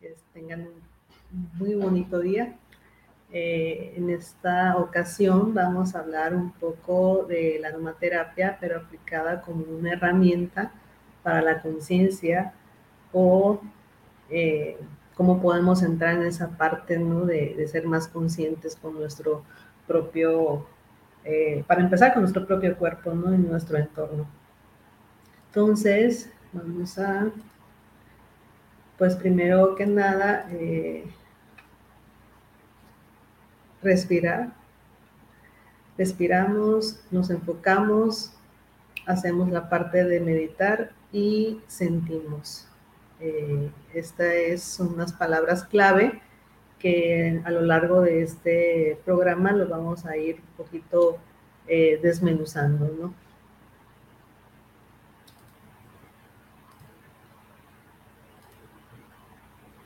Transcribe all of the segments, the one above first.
que tengan un muy bonito día. Eh, en esta ocasión vamos a hablar un poco de la aromaterapia, pero aplicada como una herramienta para la conciencia o eh, cómo podemos entrar en esa parte ¿no? de, de, ser más conscientes con nuestro propio, eh, para empezar con nuestro propio cuerpo ¿no? en nuestro entorno. Entonces, vamos a, pues primero que nada, eh, respirar. Respiramos, nos enfocamos, hacemos la parte de meditar y sentimos. Eh, Estas son unas palabras clave que a lo largo de este programa lo vamos a ir un poquito eh, desmenuzando, ¿no?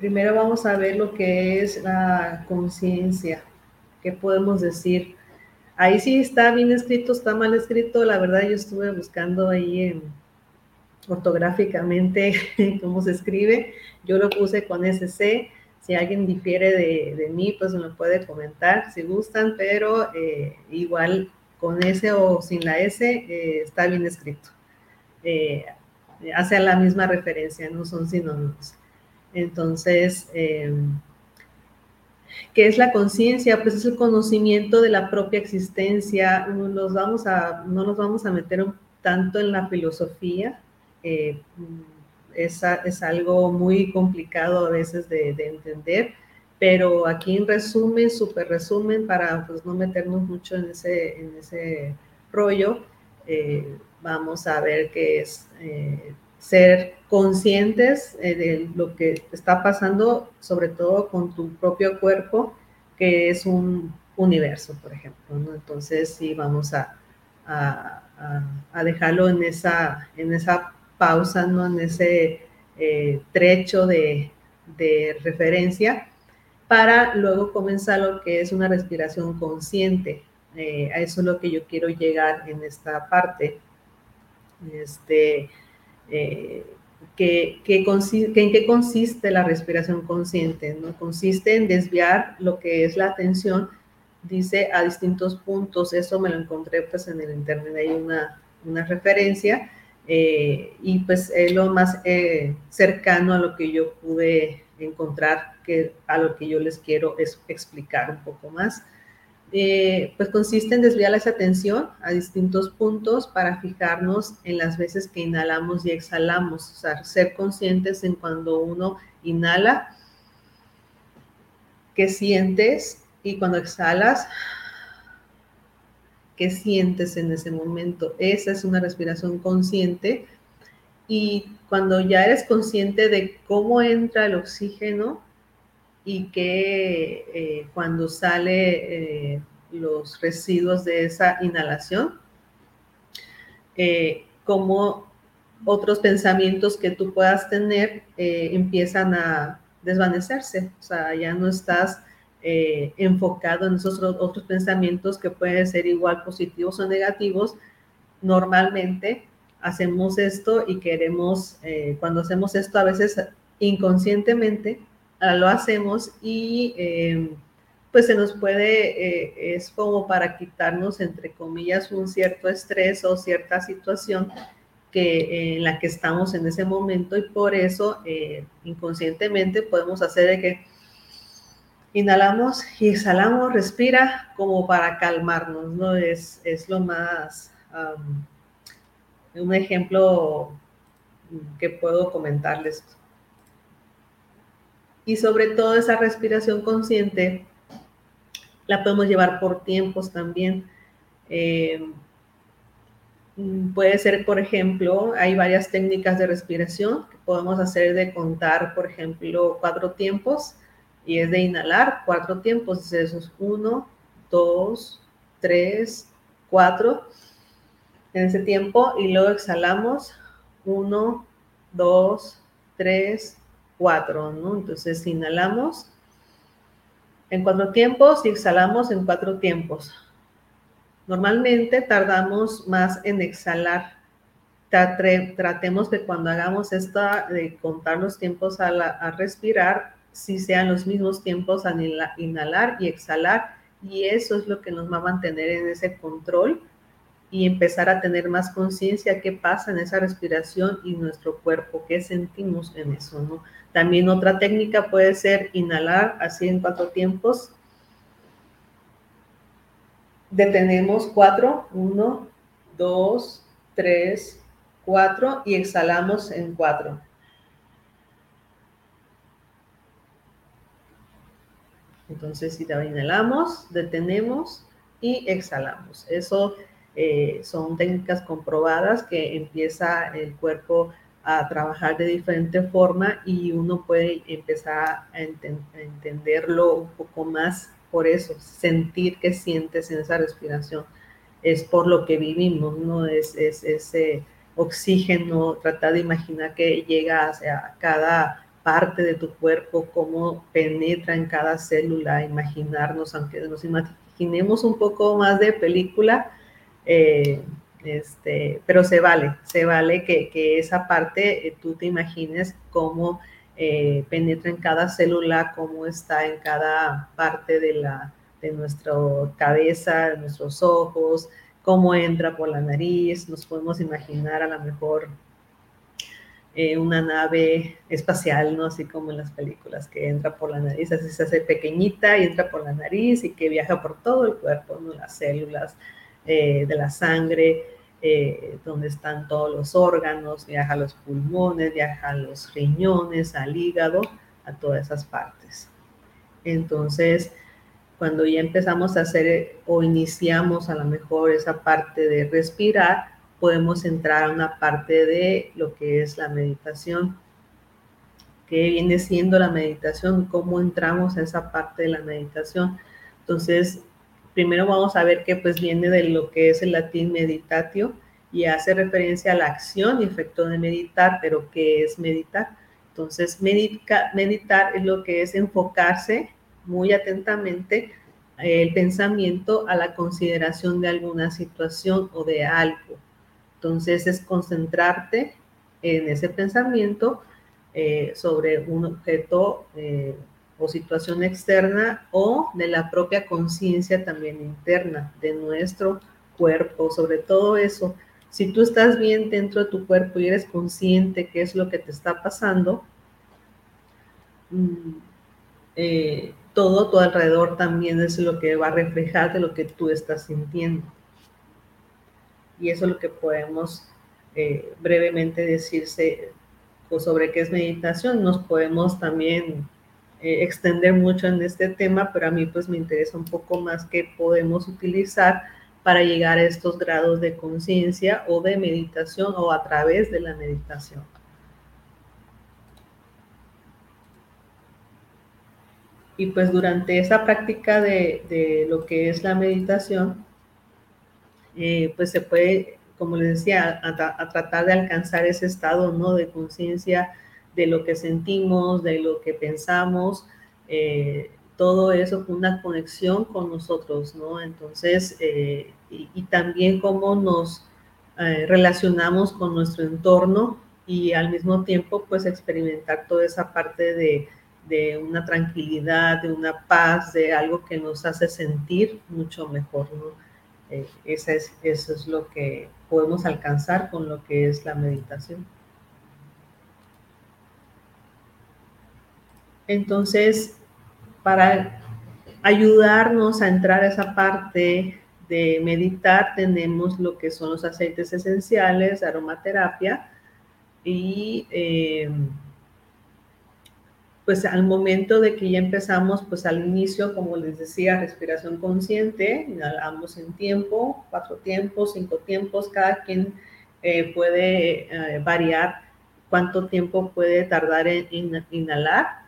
Primero vamos a ver lo que es la conciencia. ¿Qué podemos decir? Ahí sí está bien escrito, está mal escrito. La verdad yo estuve buscando ahí en, ortográficamente cómo se escribe. Yo lo puse con SC. Si alguien difiere de, de mí, pues me lo puede comentar si gustan, pero eh, igual con S o sin la S eh, está bien escrito. Eh, hace la misma referencia, no son sinónimos. Entonces, eh, ¿qué es la conciencia? Pues es el conocimiento de la propia existencia. Nos vamos a, no nos vamos a meter un, tanto en la filosofía. Eh, es, es, algo muy complicado a veces de, de, entender, pero aquí en resumen, súper resumen, para pues, no meternos mucho en ese, en ese rollo, eh, vamos a ver qué es ser conscientes eh, de lo que está pasando, sobre todo con tu propio cuerpo, que es un universo, por ejemplo. Entonces, sí, vamos a, dejarlo en esa, en esa pausa, ¿no? en ese eh, trecho de, de referencia, para luego comenzar lo que es una respiración consciente. Eh, a eso es lo que yo quiero llegar en esta parte. Este, eh, que, en qué consiste la respiración consciente, ¿no? Consiste en desviar lo que es la atención, dice, a distintos puntos. Eso me lo encontré pues en el internet, hay una, una referencia eh, y pues es lo más eh, cercano a lo que yo pude encontrar, que a lo que yo les quiero es explicar un poco más. Eh, pues consiste en desviar esa atención a distintos puntos para fijarnos en las veces que inhalamos y exhalamos, o sea, ser conscientes en cuando uno inhala, qué sientes y cuando exhalas, qué sientes en ese momento. Esa es una respiración consciente y cuando ya eres consciente de cómo entra el oxígeno, y que eh, cuando sale eh, los residuos de esa inhalación, eh, como otros pensamientos que tú puedas tener empiezan a desvanecerse, o sea, ya no estás enfocado en esos otros pensamientos que pueden ser igual positivos o negativos. Normalmente hacemos esto y queremos, cuando hacemos esto a veces inconscientemente, lo hacemos y eh, pues se nos puede, eh, es como para quitarnos, entre comillas, un cierto estrés o cierta situación que, en la que estamos en ese momento y por eso eh, inconscientemente podemos hacer de que inhalamos y exhalamos, respira como para calmarnos, ¿no? Es, es lo más, um, un ejemplo que puedo comentarles y sobre todo esa respiración consciente la podemos llevar por tiempos también. Eh, mm, puede ser, por ejemplo, hay varias técnicas de respiración que podemos hacer de contar, por ejemplo, cuatro tiempos y es de inhalar cuatro tiempos. Eso es uno, dos, tres, cuatro en ese tiempo y luego exhalamos uno, dos, tres, cuatro, ¿no? Entonces inhalamos en cuatro tiempos y exhalamos en cuatro tiempos. Normalmente tardamos más en exhalar. Tratemos de cuando hagamos esta, de contar los tiempos a, a respirar, si sean los mismos tiempos a inhalar y exhalar. Y eso es lo que nos va a mantener en ese control y empezar a tener más conciencia qué pasa en esa respiración y nuestro cuerpo, qué sentimos en eso, ¿no? También otra técnica puede ser inhalar así en cuatro tiempos. Detenemos cuatro, uno, dos, tres, cuatro y exhalamos en cuatro. Entonces, si inhalamos, detenemos y exhalamos. Eso eh, son técnicas comprobadas que empieza el cuerpo a trabajar de diferente forma y uno puede empezar a, entenderlo un poco más por eso, sentir que sientes en esa respiración. Es por lo que vivimos, ¿no? Es, es ese oxígeno, tratar de imaginar que llega hacia cada parte de tu cuerpo, cómo penetra en cada célula, imaginarnos, aunque nos imaginemos un poco más de película, eh, este, pero se vale, se vale que, esa parte eh, tú te imagines cómo eh, penetra en cada célula, cómo está en cada parte de, la, de nuestra cabeza, de nuestros ojos, cómo entra por la nariz, nos podemos imaginar a lo mejor una nave espacial, ¿no? Así como en las películas, que entra por la nariz, así se hace pequeñita y entra por la nariz y que viaja por todo el cuerpo, ¿no? Las células, eh, de la sangre, eh, donde están todos los órganos, viaja a los pulmones, viaja a los riñones, al hígado, a todas esas partes. Entonces, cuando ya empezamos a hacer o iniciamos a lo mejor esa parte de respirar, podemos entrar a una parte de lo que es la meditación. que viene siendo la meditación? ¿Cómo entramos a esa parte de la meditación? Entonces, primero vamos a ver que pues viene de lo que es el latín meditatio y hace referencia a la acción y efecto de meditar, pero ¿qué es meditar? Entonces, meditar es lo que es enfocarse muy atentamente el pensamiento a la consideración de alguna situación o de algo. Entonces, es concentrarte en ese pensamiento eh, sobre un objeto eh, o situación externa o de la propia conciencia también interna de nuestro cuerpo, sobre todo eso. Si tú estás bien dentro de tu cuerpo y eres consciente qué es lo que te está pasando, mm, eh, todo tu alrededor también es lo que va a reflejar de lo que tú estás sintiendo. Y eso es lo que podemos eh, brevemente decirse sobre qué es meditación. Nos podemos también eh, extender mucho en este tema, pero a mí pues me interesa un poco más qué podemos utilizar para llegar a estos grados de conciencia o de meditación o a través de la meditación. Y pues durante esa práctica de, lo que es la meditación, eh, pues se puede, como les decía, a, tratar de alcanzar ese estado ¿no? de conciencia de lo que sentimos, de lo que pensamos, eh, todo eso con una conexión con nosotros, ¿no? Entonces, eh, y, también cómo nos eh, relacionamos con nuestro entorno y al mismo tiempo, pues experimentar toda esa parte de, una tranquilidad, de una paz, de algo que nos hace sentir mucho mejor, ¿no? es, eso es lo que podemos alcanzar con lo que es la meditación. Entonces, para ayudarnos a entrar a esa parte de meditar, tenemos lo que son los aceites esenciales, aromaterapia y eh, pues al momento de que ya empezamos, pues al inicio, como les decía, respiración consciente, inhalamos en tiempo, cuatro tiempos, cinco tiempos, cada quien eh, puede eh, variar cuánto tiempo puede tardar en, inhalar.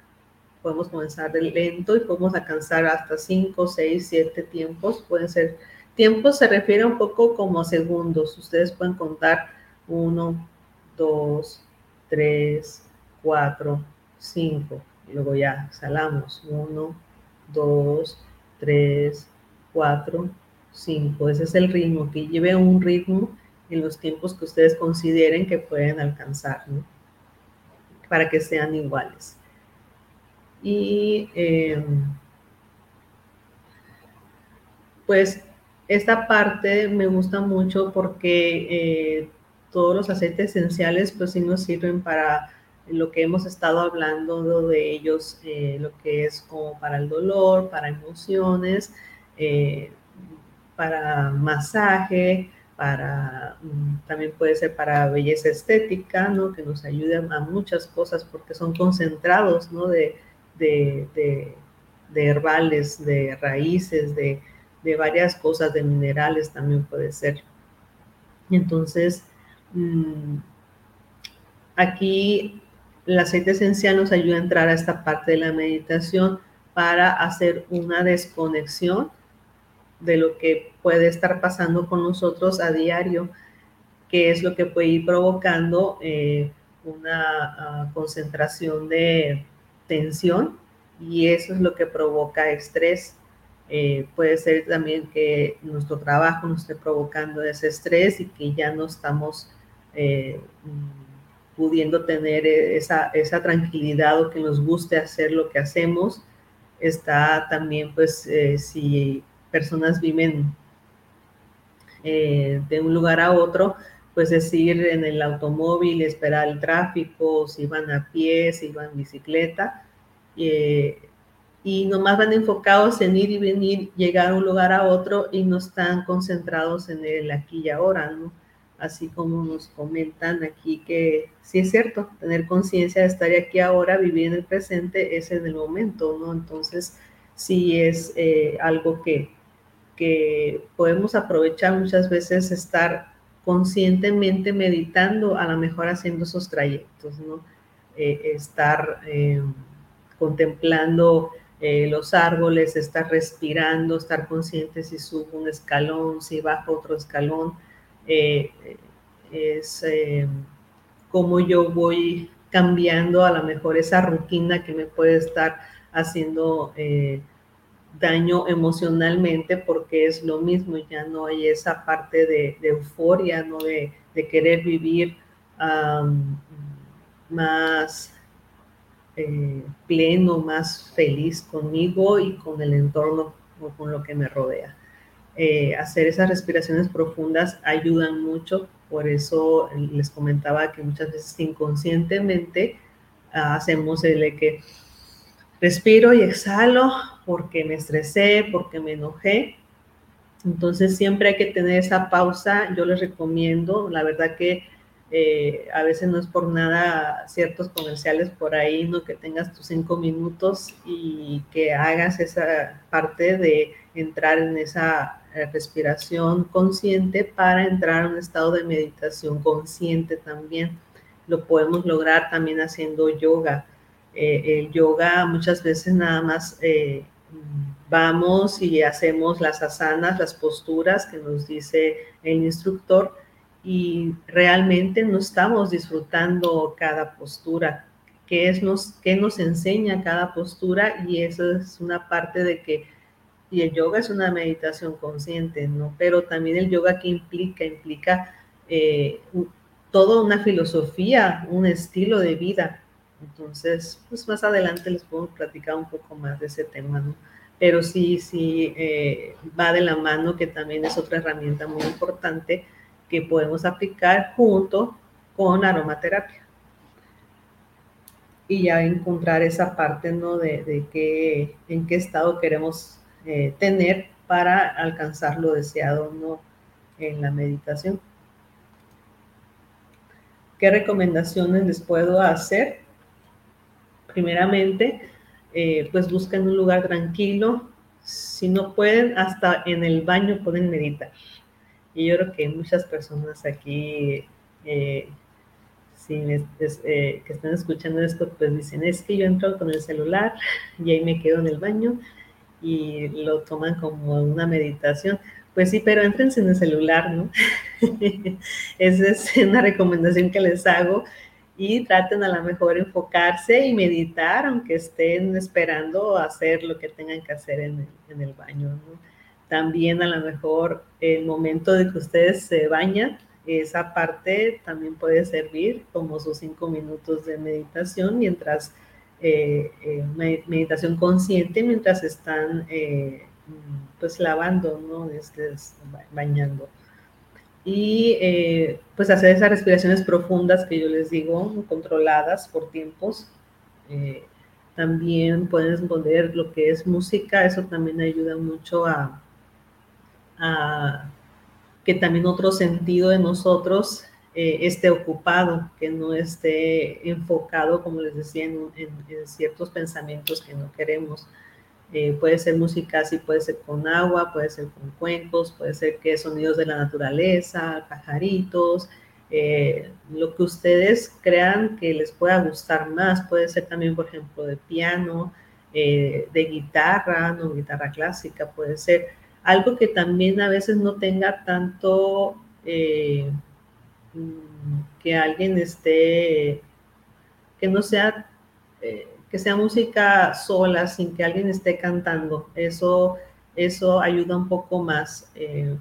Podemos comenzar de lento y podemos alcanzar hasta cinco, seis, siete tiempos. Pueden ser tiempos, se refiere un poco como segundos. Ustedes pueden contar uno, dos, tres, cuatro, 5. Luego ya salamos. 1, 2, 3, 4, 5. Ese es el ritmo, que lleve un ritmo en los tiempos que ustedes consideren que pueden alcanzar, ¿no? Para que sean iguales. Y eh, pues esta parte me gusta mucho porque eh, todos los aceites esenciales pues sí nos sirven para lo que hemos estado hablando de ellos, eh, lo que es como para el dolor, para emociones, eh, para masaje, para mm, también puede ser para belleza estética, ¿no? Que nos ayudan a muchas cosas porque son concentrados, ¿no? De, herbales, de raíces, de, varias cosas, de minerales también puede ser. Entonces, mm, aquí el aceite esencial nos ayuda a entrar a esta parte de la meditación para hacer una desconexión de lo que puede estar pasando con nosotros a diario, que es lo que puede ir provocando eh, una ah, concentración de tensión y eso es lo que provoca estrés. Eh, puede ser también que nuestro trabajo nos esté provocando ese estrés y que ya no estamos eh, pudiendo tener esa, esa, tranquilidad o que nos guste hacer lo que hacemos. Está también, pues, eh, si personas viven de un lugar a otro, pues decir en el automóvil, esperar el tráfico, si van a pie, si van en bicicleta, y nomás van enfocados en ir y venir, llegar a un lugar a otro y no están concentrados en el aquí y ahora, ¿no? así como nos comentan aquí que sí es cierto, tener conciencia de estar aquí ahora, vivir en el presente, es en el momento, ¿no? Entonces, sí es eh, algo que, que podemos aprovechar muchas veces, estar conscientemente meditando, a lo mejor haciendo esos trayectos, ¿no? Eh, estar eh, contemplando los árboles, estar respirando, estar consciente si subo un escalón, si bajo otro escalón, eh, es eh, cómo yo voy cambiando a lo mejor esa rutina que me puede estar haciendo eh, daño emocionalmente porque es lo mismo, ya no hay esa parte de, euforia, ¿no? De, querer vivir más pleno, más feliz conmigo y con el entorno o con lo que me rodea. Eh, hacer esas respiraciones profundas ayudan mucho, por eso les comentaba que muchas veces inconscientemente hacemos el de que respiro y exhalo porque me estresé, porque me enojé. Entonces siempre hay que tener esa pausa, yo les recomiendo, la verdad que eh, a veces no es por nada ciertos comerciales por ahí, ¿no? Que tengas tus cinco minutos y que hagas esa parte de entrar en esa eh, respiración consciente para entrar a un estado de meditación consciente también. Lo podemos lograr también haciendo yoga. Eh, el yoga muchas veces nada más vamos y hacemos las asanas, las posturas que nos dice el instructor y realmente no estamos disfrutando cada postura. ¿Qué, es nos, nos enseña cada postura? Y eso es una parte de que y el yoga es una meditación consciente, ¿no? Pero también el yoga que implica, implica eh, toda una filosofía, un estilo de vida. Entonces, pues más adelante les puedo platicar un poco más de ese tema, ¿no? Pero sí, sí, eh, va de la mano que también es otra herramienta muy importante que podemos aplicar junto con aromaterapia. Y ya encontrar esa parte, ¿no? De, de en qué estado queremos eh, tener para alcanzar lo deseado no en la meditación. ¿Qué recomendaciones les puedo hacer? Primeramente, eh, pues busquen un lugar tranquilo. Si no pueden, hasta en el baño pueden meditar. Y yo creo que muchas personas aquí eh, eh, que están escuchando esto, pues dicen, es que yo entro con el celular y ahí me quedo en el baño y lo toman como una meditación. Pues sí, pero entren sin el celular, ¿no? Esa es una recomendación que les hago y traten a lo mejor enfocarse y meditar, aunque estén esperando hacer lo que tengan que hacer en el, baño. También a lo mejor el momento de que ustedes se bañan, esa parte también puede servir como sus cinco minutos de meditación mientras eh, eh, meditación consciente mientras están eh, pues lavando, ¿no? Este, bañando. Y pues hacer esas respiraciones profundas que yo les digo, controladas por tiempos. también pueden poner lo que es música, eso también ayuda mucho a, que también otro sentido de nosotros eh, esté ocupado, que no esté enfocado, como les decía, en, ciertos pensamientos que no queremos. Eh, puede ser música así, puede ser con agua, puede ser con cuencos, puede ser que sonidos de la naturaleza, pajaritos, eh, lo que ustedes crean que les pueda gustar más, puede ser también, por ejemplo, de piano, de guitarra, no guitarra clásica, puede ser algo que también a veces no tenga tanto eh, mm, que alguien esté, que no sea, eh, sea música sola, sin que alguien esté cantando. Eso, eso ayuda un poco más, eh,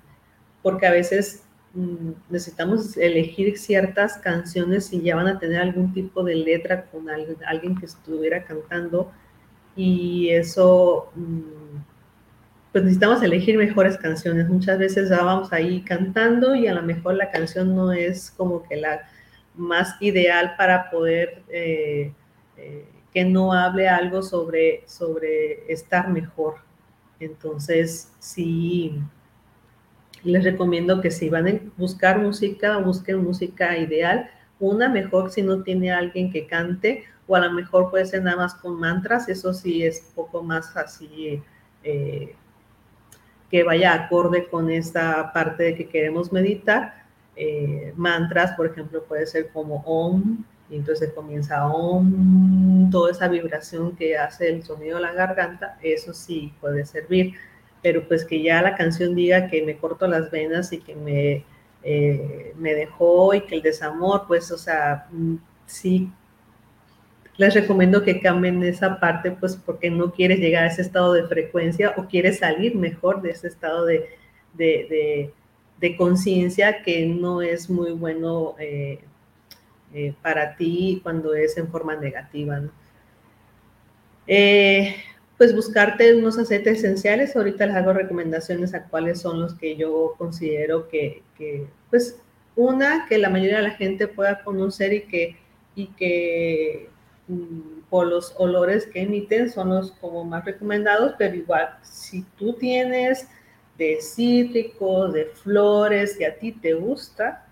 porque a veces mm, necesitamos elegir ciertas canciones y ya van a tener algún tipo de letra con alguien, que estuviera cantando y eso... Mm, pues necesitamos elegir mejores canciones. Muchas veces vamos ahí cantando y a lo mejor la canción no es como que la más ideal para poder eh, eh, que no hable algo sobre, sobre estar mejor. Entonces, sí, les recomiendo que si van a buscar música, busquen música ideal. Una mejor si no tiene alguien que cante, o a lo mejor puede ser nada más con mantras, eso sí es poco más así. Eh, que vaya acorde con esta parte de que queremos meditar. Eh, mantras, por ejemplo, puede ser como OM, y entonces comienza OM, toda esa vibración que hace el sonido de la garganta, eso sí puede servir, pero pues que ya la canción diga que me corto las venas y que me, eh, me dejó y que el desamor, pues, o sea, mm, sí les recomiendo que cambien esa parte, pues porque no quieres llegar a ese estado de frecuencia o quieres salir mejor de ese estado de, conciencia que no es muy bueno eh, eh, para ti cuando es en forma negativa. Eh, pues buscarte unos aceites esenciales. Ahorita les hago recomendaciones a cuáles son los que yo considero que, que, pues, una, que la mayoría de la gente pueda conocer y que, y que Mm, por los olores que emiten son los como más recomendados, pero igual si tú tienes de cítricos, de flores que a ti te gusta,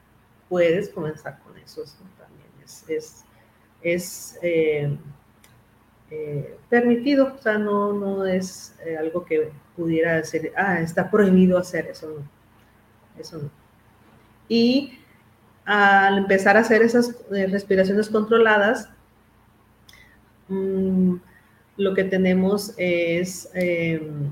puedes comenzar con esos Es, es, eh, eh, permitido, o sea, no, no es eh, algo que pudiera decir, ah, está prohibido hacer eso, no. Eso no. Y al empezar a hacer esas respiraciones controladas, Mm, lo que tenemos es em,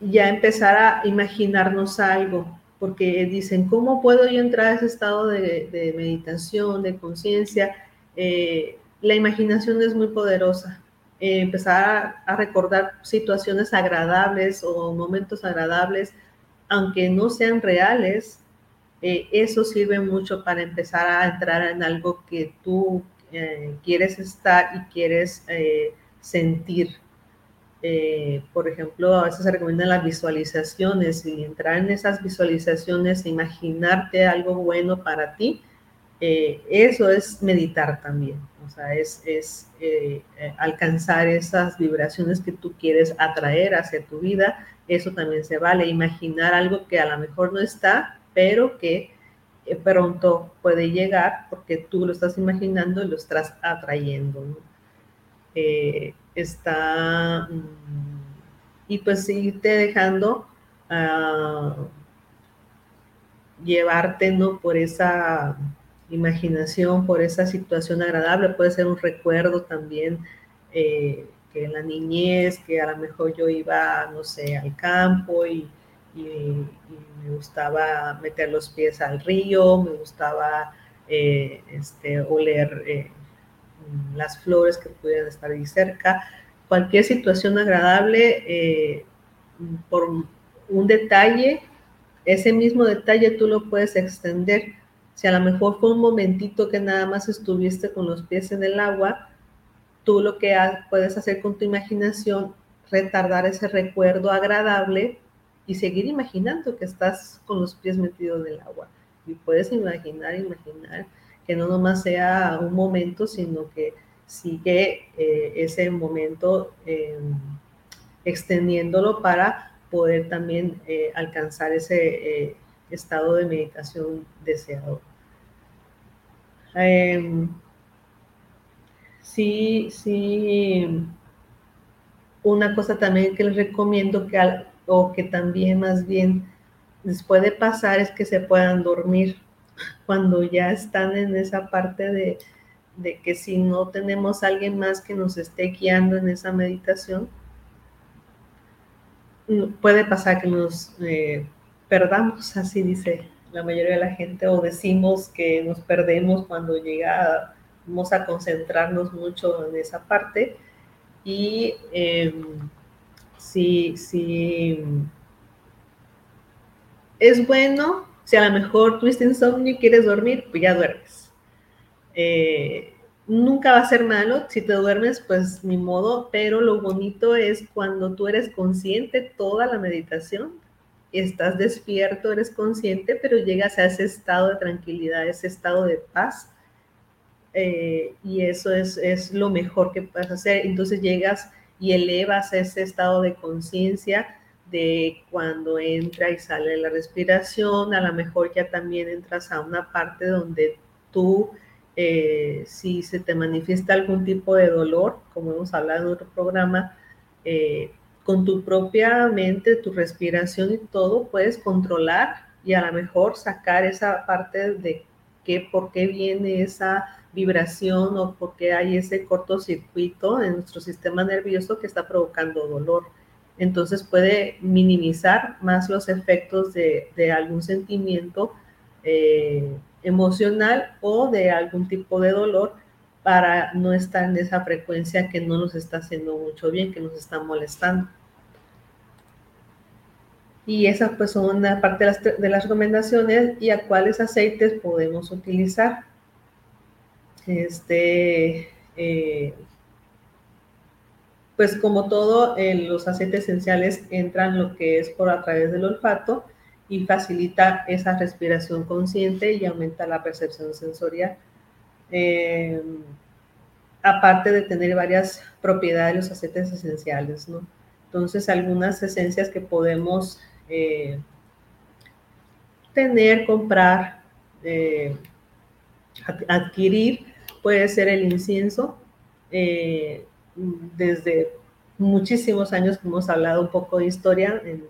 ya empezar a imaginarnos algo, porque dicen, ¿cómo puedo yo entrar a ese estado de, meditación, de conciencia? Eh, la imaginación es muy poderosa. Eh, empezar a, recordar situaciones agradables o momentos agradables, aunque no sean reales, eh, eso sirve mucho para empezar a entrar en algo que tú quieres estar y quieres eh, por ejemplo, a veces se recomiendan las visualizaciones y entrar en esas visualizaciones, imaginarte algo bueno para ti, eso es meditar también. O sea, es, es alcanzar esas vibraciones que tú quieres atraer hacia tu vida. Eso también se vale. Imaginar algo que a lo mejor no está, pero que eh, pronto puede llegar porque tú lo estás imaginando y lo estás atrayendo. Eh, está, mm, y pues irte dejando uh, llevarte ¿no? por esa imaginación, por esa situación agradable, puede ser un recuerdo también. Eh, que en la niñez, que a lo mejor yo iba, no sé, al campo y, me gustaba meter los pies al río, me gustaba eh, este, oler eh, las flores que pudieran estar ahí cerca. Cualquier situación agradable, eh, por un detalle, ese mismo detalle tú lo puedes extender. Si a lo mejor fue un momentito que nada más estuviste con los pies en el agua, tú lo que puedes hacer con tu imaginación, retardar ese recuerdo agradable y seguir imaginando que estás con los pies metidos en el agua. Y puedes imaginar, imaginar que no nomás sea un momento, sino que sigue eh, ese momento em, extendiéndolo para poder también eh, alcanzar ese eh, estado de meditación deseado. Em, sí, sí, una cosa también que les recomiendo que, o que también más bien les puede pasar es que se puedan dormir cuando ya están en esa parte de, que si no tenemos alguien más que nos esté guiando en esa meditación, puede pasar que nos eh, perdamos, así dice la mayoría de la gente, o decimos que nos perdemos cuando llega vamos a concentrarnos mucho en esa parte. Y em, si, si es bueno, si a lo mejor tuviste insomnio quieres dormir, pues ya duermes. Eh, nunca va a ser malo, si te duermes, pues ni modo, pero lo bonito es cuando tú eres consciente toda la meditación, estás despierto, eres consciente, pero llegas a ese estado de tranquilidad, ese estado de paz eh, y eso es, lo mejor que puedes hacer. Entonces llegas y elevas ese estado de conciencia de cuando entra y sale la respiración, a lo mejor ya también entras a una parte donde tú, eh, si se te manifiesta algún tipo de dolor, como hemos hablado en otro programa, eh, con tu propia mente, tu respiración y todo, puedes controlar y a lo mejor sacar esa parte de qué, por qué viene esa vibración o porque hay ese cortocircuito en nuestro sistema nervioso que está provocando dolor. Entonces puede minimizar más los efectos de, algún sentimiento eh, emocional o de algún tipo de dolor para no estar en esa frecuencia que no nos está haciendo mucho bien, que nos está molestando. Y esas pues son una parte de las, de las recomendaciones y a cuáles aceites podemos utilizar. Este, eh, pues como todo, los aceites esenciales entran lo que es por a través del olfato y facilita esa respiración consciente y aumenta la percepción sensorial. Eh, aparte de tener varias propiedades los aceites esenciales, ¿no? Entonces, algunas esencias que podemos eh, tener, comprar, adquirir, puede ser el incienso. Eh, desde muchísimos años que hemos hablado un poco de historia, en el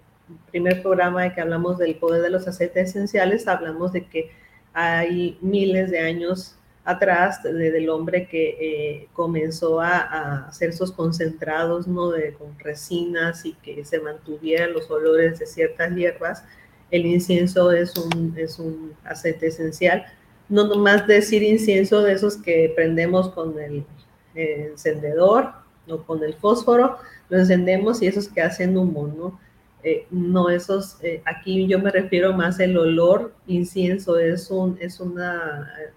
primer programa de que hablamos del poder de los aceites esenciales, hablamos de que hay miles de años atrás del hombre que eh, comenzó a, hacer esos concentrados ¿no? de, con resinas y que se mantuvieran los olores de ciertas hierbas. El incienso es un, es un aceite esencial no nomás decir incienso de esos que prendemos con el, encendedor o con el fósforo, lo encendemos y esos que hacen humo, ¿no? Eh, no esos, eh, aquí yo me refiero más el olor, incienso es un, es eh,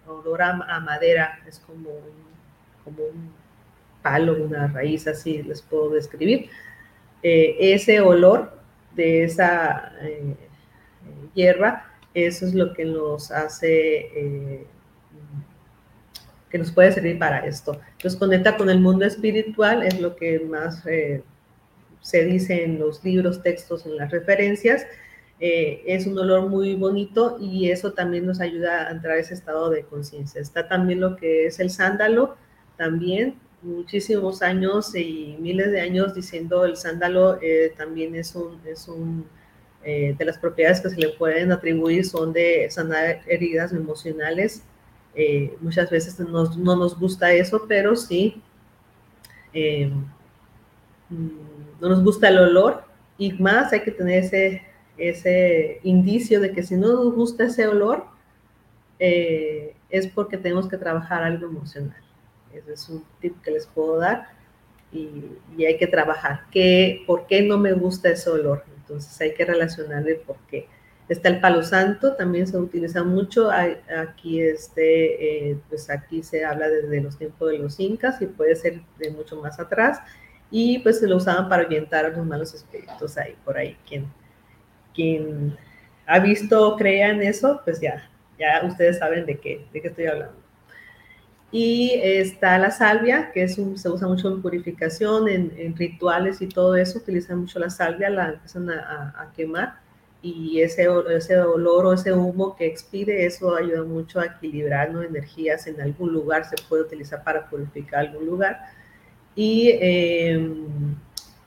olor a, madera, es como un, como un palo, una raíz, así les puedo describir. ese olor de esa hierba eso es lo que nos hace, eh, que nos puede servir para esto. Nos conecta con el mundo espiritual, es lo que más eh, se dice en los libros, textos, en las referencias, Eh, es un olor muy bonito y eso también nos ayuda a entrar a ese estado de conciencia. Está también lo que es el sándalo, también muchísimos años y miles de años diciendo el sándalo eh, también es un, es un eh, de las propiedades que se le pueden atribuir son de sanar heridas emocionales. Muchas veces no nos gusta eso, pero sí, mm, no nos gusta el olor y más hay que tener ese ese indicio de que si no nos gusta ese olor, eh, es porque tenemos que trabajar algo emocional. Ese es un tip que les puedo dar y, hay que trabajar. ¿Qué, ¿Por qué no me gusta ese olor? Entonces hay que relacionarle por qué. Está el palo santo, también se utiliza mucho. aquí, este, eh, pues aquí se habla desde los tiempos de los incas y puede ser de mucho más atrás. Y pues se lo usaban para orientar a los malos espíritus ahí, por ahí, quien, quien ha visto crea en eso, pues ya, ya ustedes saben de qué, de qué estoy hablando. Y está la salvia, que es un, se usa mucho en purificación, en, rituales y todo eso, utilizan mucho la salvia, la empiezan a, quemar y ese, ese olor o ese humo que expide, eso ayuda mucho a equilibrar ¿no? energías en algún lugar, se puede utilizar para purificar algún lugar. Y em,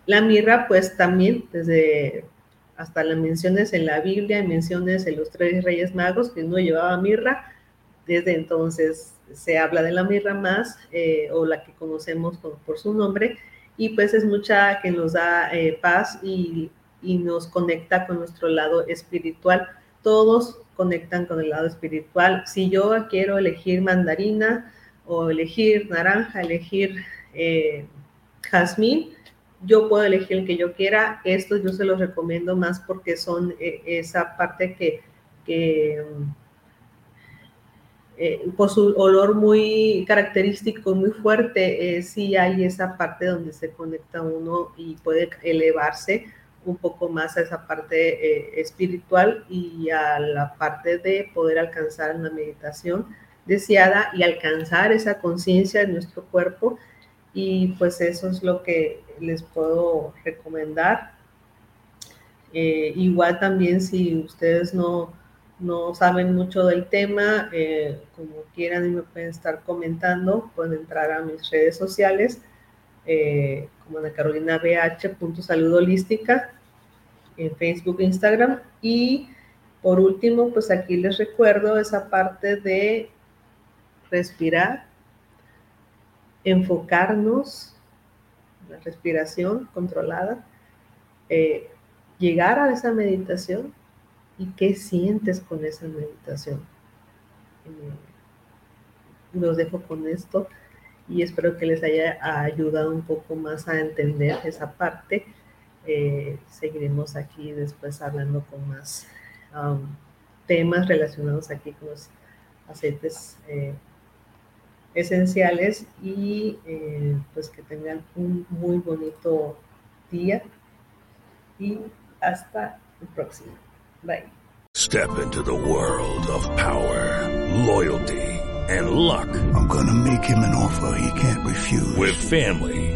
la mirra, pues también desde hasta las menciones en la Biblia, menciones en los tres reyes magos que no llevaba mirra. Desde entonces se habla de la mirra más, eh, o la que conocemos por, su nombre, y pues es mucha que nos da eh, paz y, y nos conecta con nuestro lado espiritual. Todos conectan con el lado espiritual. Si yo quiero elegir mandarina o elegir naranja, elegir eh, jazmín, yo puedo elegir el que yo quiera. Estos yo se los recomiendo más porque son eh, esa parte que, eh, por su olor muy característico, muy fuerte, eh, sí hay esa parte donde se conecta uno y puede elevarse un poco más a esa parte espiritual y a la parte de poder alcanzar una meditación deseada y alcanzar esa conciencia de nuestro cuerpo y pues eso es lo que les puedo recomendar. Eh, igual también si ustedes no, no saben mucho del tema, eh, como quieran y me pueden estar comentando, pueden entrar a mis redes sociales, eh, como Ana Carolina BH, punto salud holística, en Facebook e Instagram. Y por último, pues aquí les recuerdo esa parte de respirar enfocarnos, la respiración controlada, eh, llegar a esa meditación y qué sientes con esa meditación. Eh, los dejo con esto y espero que les haya ayudado un poco más a entender esa parte. Eh, seguiremos aquí después hablando con más um, temas relacionados aquí con los aceites esenciales y eh, pues que tengan un muy bonito día y hasta el próximo. Bye. Step into the world of power, loyalty and luck. I'm gonna make him an offer he can't refuse. With family,